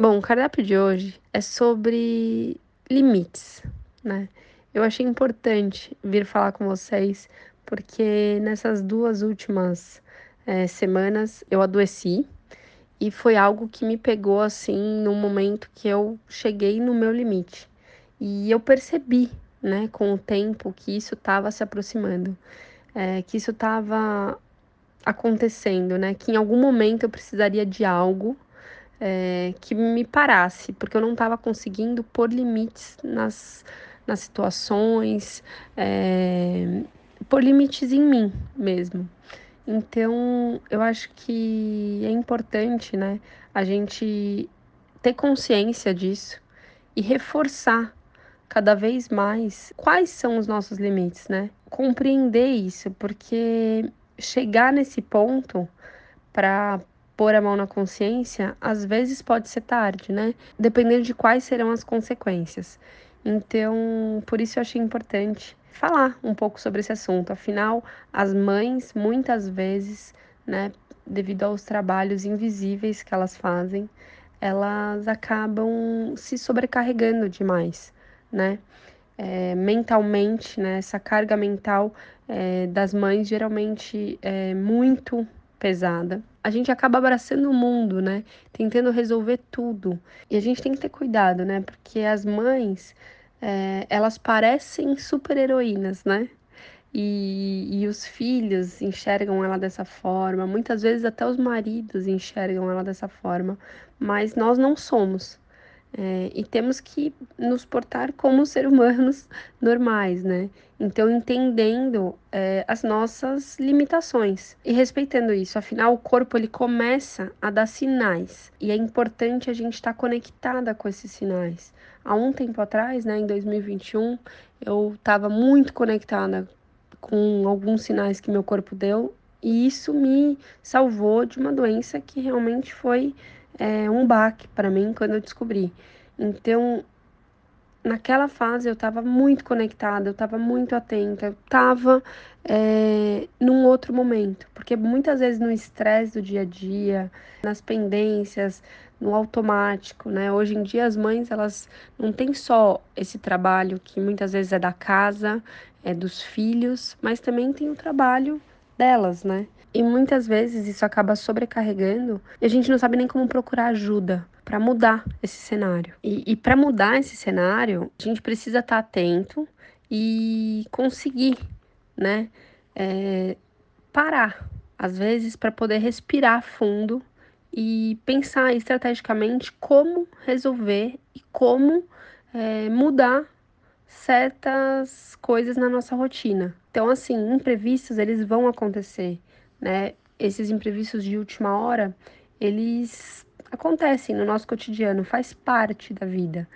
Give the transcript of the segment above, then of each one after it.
Bom, o cardápio de hoje é sobre limites, né? Eu achei importante vir falar com vocês porque nessas duas últimas é, semanas eu adoeci e foi algo que me pegou assim num momento que eu cheguei no meu limite e eu percebi, né, com o tempo que isso estava se aproximando, é, que isso estava acontecendo, né, que em algum momento eu precisaria de algo é, que me parasse, porque eu não estava conseguindo pôr limites nas, nas situações, é, pôr limites em mim mesmo. Então, eu acho que é importante, né, a gente ter consciência disso e reforçar cada vez mais quais são os nossos limites, né? Compreender isso, porque chegar nesse ponto para pôr a mão na consciência, às vezes pode ser tarde, né? Dependendo de quais serão as consequências. Então, por isso eu achei importante falar um pouco sobre esse assunto. Afinal, as mães, muitas vezes, né, devido aos trabalhos invisíveis que elas fazem, elas acabam se sobrecarregando demais, né? É, mentalmente, né? Essa carga mental é, das mães geralmente é muito pesada. A gente acaba abraçando o mundo, né? Tentando resolver tudo. E a gente tem que ter cuidado, né? Porque as mães, é, elas parecem super heroínas, né? E, e os filhos enxergam ela dessa forma, muitas vezes até os maridos enxergam ela dessa forma, mas nós não somos. É, e temos que nos portar como seres humanos normais, né? Então, entendendo é, as nossas limitações e respeitando isso. Afinal, o corpo ele começa a dar sinais e é importante a gente estar tá conectada com esses sinais. Há um tempo atrás, né, em 2021, eu estava muito conectada com alguns sinais que meu corpo deu e isso me salvou de uma doença que realmente foi é, um baque para mim quando eu descobri. Então, naquela fase eu estava muito conectada, eu estava muito atenta, eu estava é, num outro momento, porque muitas vezes no estresse do dia a dia, nas pendências, no automático, né? Hoje em dia as mães elas não têm só esse trabalho que muitas vezes é da casa, é dos filhos, mas também tem o trabalho delas, né? E muitas vezes isso acaba sobrecarregando e a gente não sabe nem como procurar ajuda para mudar esse cenário. E, e para mudar esse cenário, a gente precisa estar tá atento e conseguir, né, é, parar, às vezes, para poder respirar fundo e pensar estrategicamente como resolver e como é, mudar certas coisas na nossa rotina. Então, assim, imprevistos eles vão acontecer né? Esses imprevistos de última hora, eles acontecem no nosso cotidiano, faz parte da vida.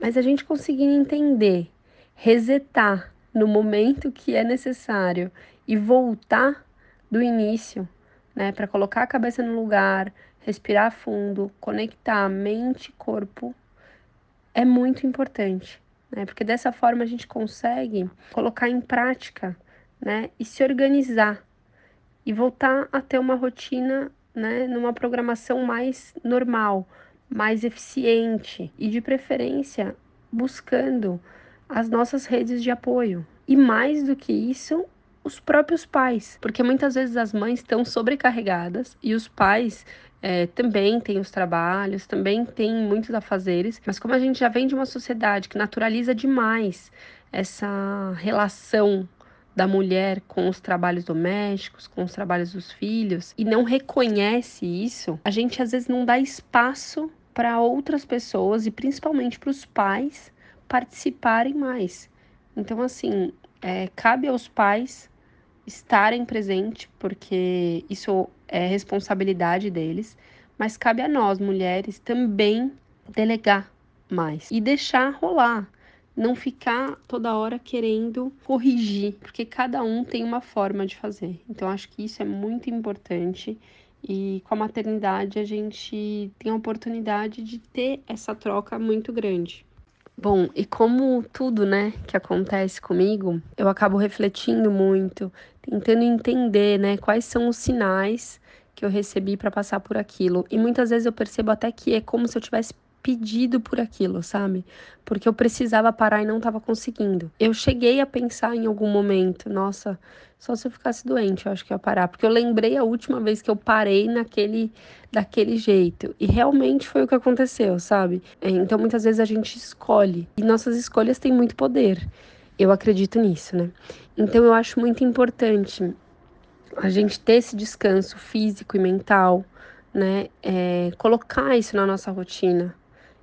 Mas a gente conseguir entender, resetar no momento que é necessário e voltar do início, né, para colocar a cabeça no lugar, respirar fundo, conectar mente e corpo, é muito importante, né? Porque dessa forma a gente consegue colocar em prática, né, e se organizar e voltar a ter uma rotina, né, numa programação mais normal, mais eficiente e de preferência buscando as nossas redes de apoio. E mais do que isso, os próprios pais, porque muitas vezes as mães estão sobrecarregadas e os pais é, também têm os trabalhos, também têm muitos afazeres, mas como a gente já vem de uma sociedade que naturaliza demais essa relação da mulher com os trabalhos domésticos, com os trabalhos dos filhos, e não reconhece isso, a gente às vezes não dá espaço para outras pessoas e principalmente para os pais participarem mais. Então, assim, é, cabe aos pais estarem presentes, porque isso é responsabilidade deles, Mas cabe a nós, mulheres, também delegar mais e deixar rolar. Não ficar toda hora querendo corrigir, porque cada um tem uma forma de fazer. Então, acho que isso é muito importante. E com a maternidade, a gente tem a oportunidade de ter essa troca muito grande. Bom, e como tudo, né, que acontece comigo, eu acabo refletindo muito, tentando entender, né, quais são os sinais que eu recebi para passar por aquilo. E muitas vezes eu percebo até que é como se eu tivesse pedido por aquilo, sabe? Porque eu precisava parar e não estava conseguindo. Eu cheguei a pensar em algum momento, nossa, só se eu ficasse doente, eu acho que ia parar, porque eu lembrei a última vez que eu parei naquele daquele jeito. E realmente foi o que aconteceu, sabe? É, então muitas vezes a gente escolhe e nossas escolhas têm muito poder. Eu acredito nisso, né? Então eu acho muito importante a gente ter esse descanso físico e mental, né? É, colocar isso na nossa rotina,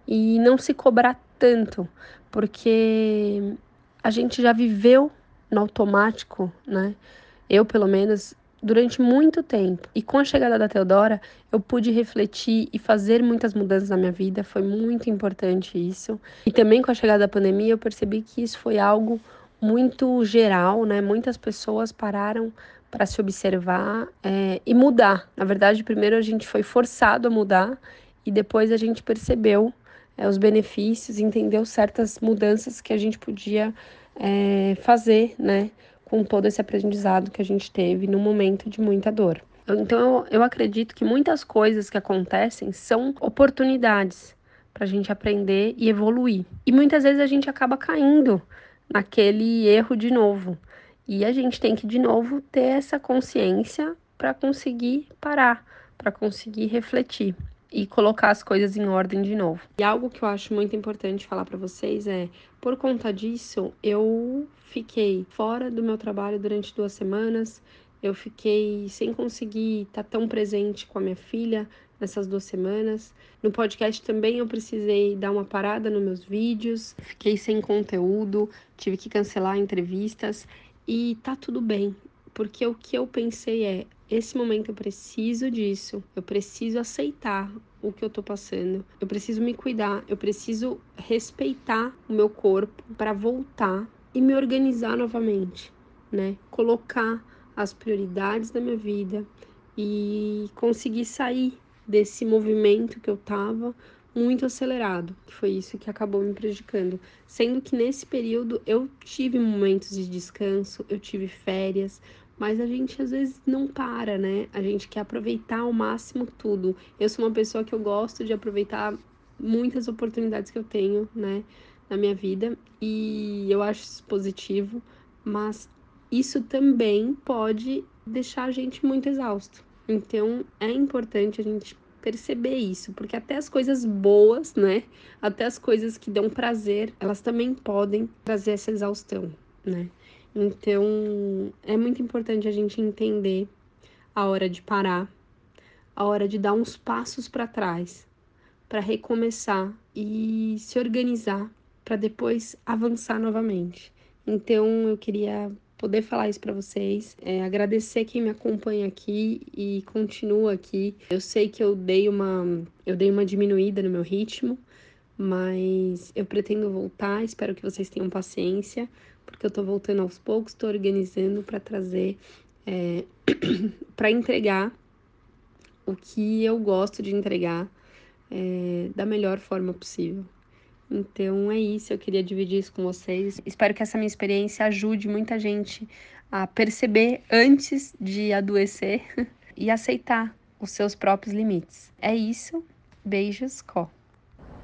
e não se cobrar tanto, porque a gente já viveu no automático, né? Eu, pelo menos, durante muito tempo. E com a chegada da Teodora, eu pude refletir e fazer muitas mudanças na minha vida, foi muito importante isso. E também com a chegada da pandemia, eu percebi que isso foi algo muito geral, né? Muitas pessoas pararam para se observar é, e mudar. Na verdade, primeiro a gente foi forçado a mudar e depois a gente percebeu é, os benefícios, entendeu certas mudanças que a gente podia é, fazer, né, com todo esse aprendizado que a gente teve no momento de muita dor. Então, eu, eu acredito que muitas coisas que acontecem são oportunidades para a gente aprender e evoluir. E muitas vezes a gente acaba caindo naquele erro de novo. E a gente tem que, de novo, ter essa consciência para conseguir parar, para conseguir refletir e colocar as coisas em ordem de novo. E algo que eu acho muito importante falar para vocês é, por conta disso, eu fiquei fora do meu trabalho durante duas semanas. Eu fiquei sem conseguir estar tá tão presente com a minha filha nessas duas semanas. No podcast também eu precisei dar uma parada nos meus vídeos, fiquei sem conteúdo, tive que cancelar entrevistas e tá tudo bem, porque o que eu pensei é: esse momento eu preciso disso, eu preciso aceitar o que eu tô passando, eu preciso me cuidar, eu preciso respeitar o meu corpo para voltar e me organizar novamente, né? Colocar as prioridades da minha vida e conseguir sair desse movimento que eu tava muito acelerado, que foi isso que acabou me prejudicando. Sendo que nesse período eu tive momentos de descanso, eu tive férias, mas a gente às vezes não para, né? A gente quer aproveitar ao máximo tudo. Eu sou uma pessoa que eu gosto de aproveitar muitas oportunidades que eu tenho, né, na minha vida, e eu acho isso positivo, mas isso também pode deixar a gente muito exausto. Então, é importante a gente perceber isso, porque até as coisas boas, né, até as coisas que dão prazer, elas também podem trazer essa exaustão, né? Então, é muito importante a gente entender a hora de parar, a hora de dar uns passos para trás, para recomeçar e se organizar para depois avançar novamente. Então, eu queria poder falar isso para vocês, é, agradecer quem me acompanha aqui e continua aqui. Eu sei que eu dei uma eu dei uma diminuída no meu ritmo, mas eu pretendo voltar, espero que vocês tenham paciência porque eu tô voltando aos poucos, tô organizando para trazer, é, para entregar o que eu gosto de entregar é, da melhor forma possível. Então é isso, eu queria dividir isso com vocês. Espero que essa minha experiência ajude muita gente a perceber antes de adoecer e aceitar os seus próprios limites. É isso. Beijos, Có.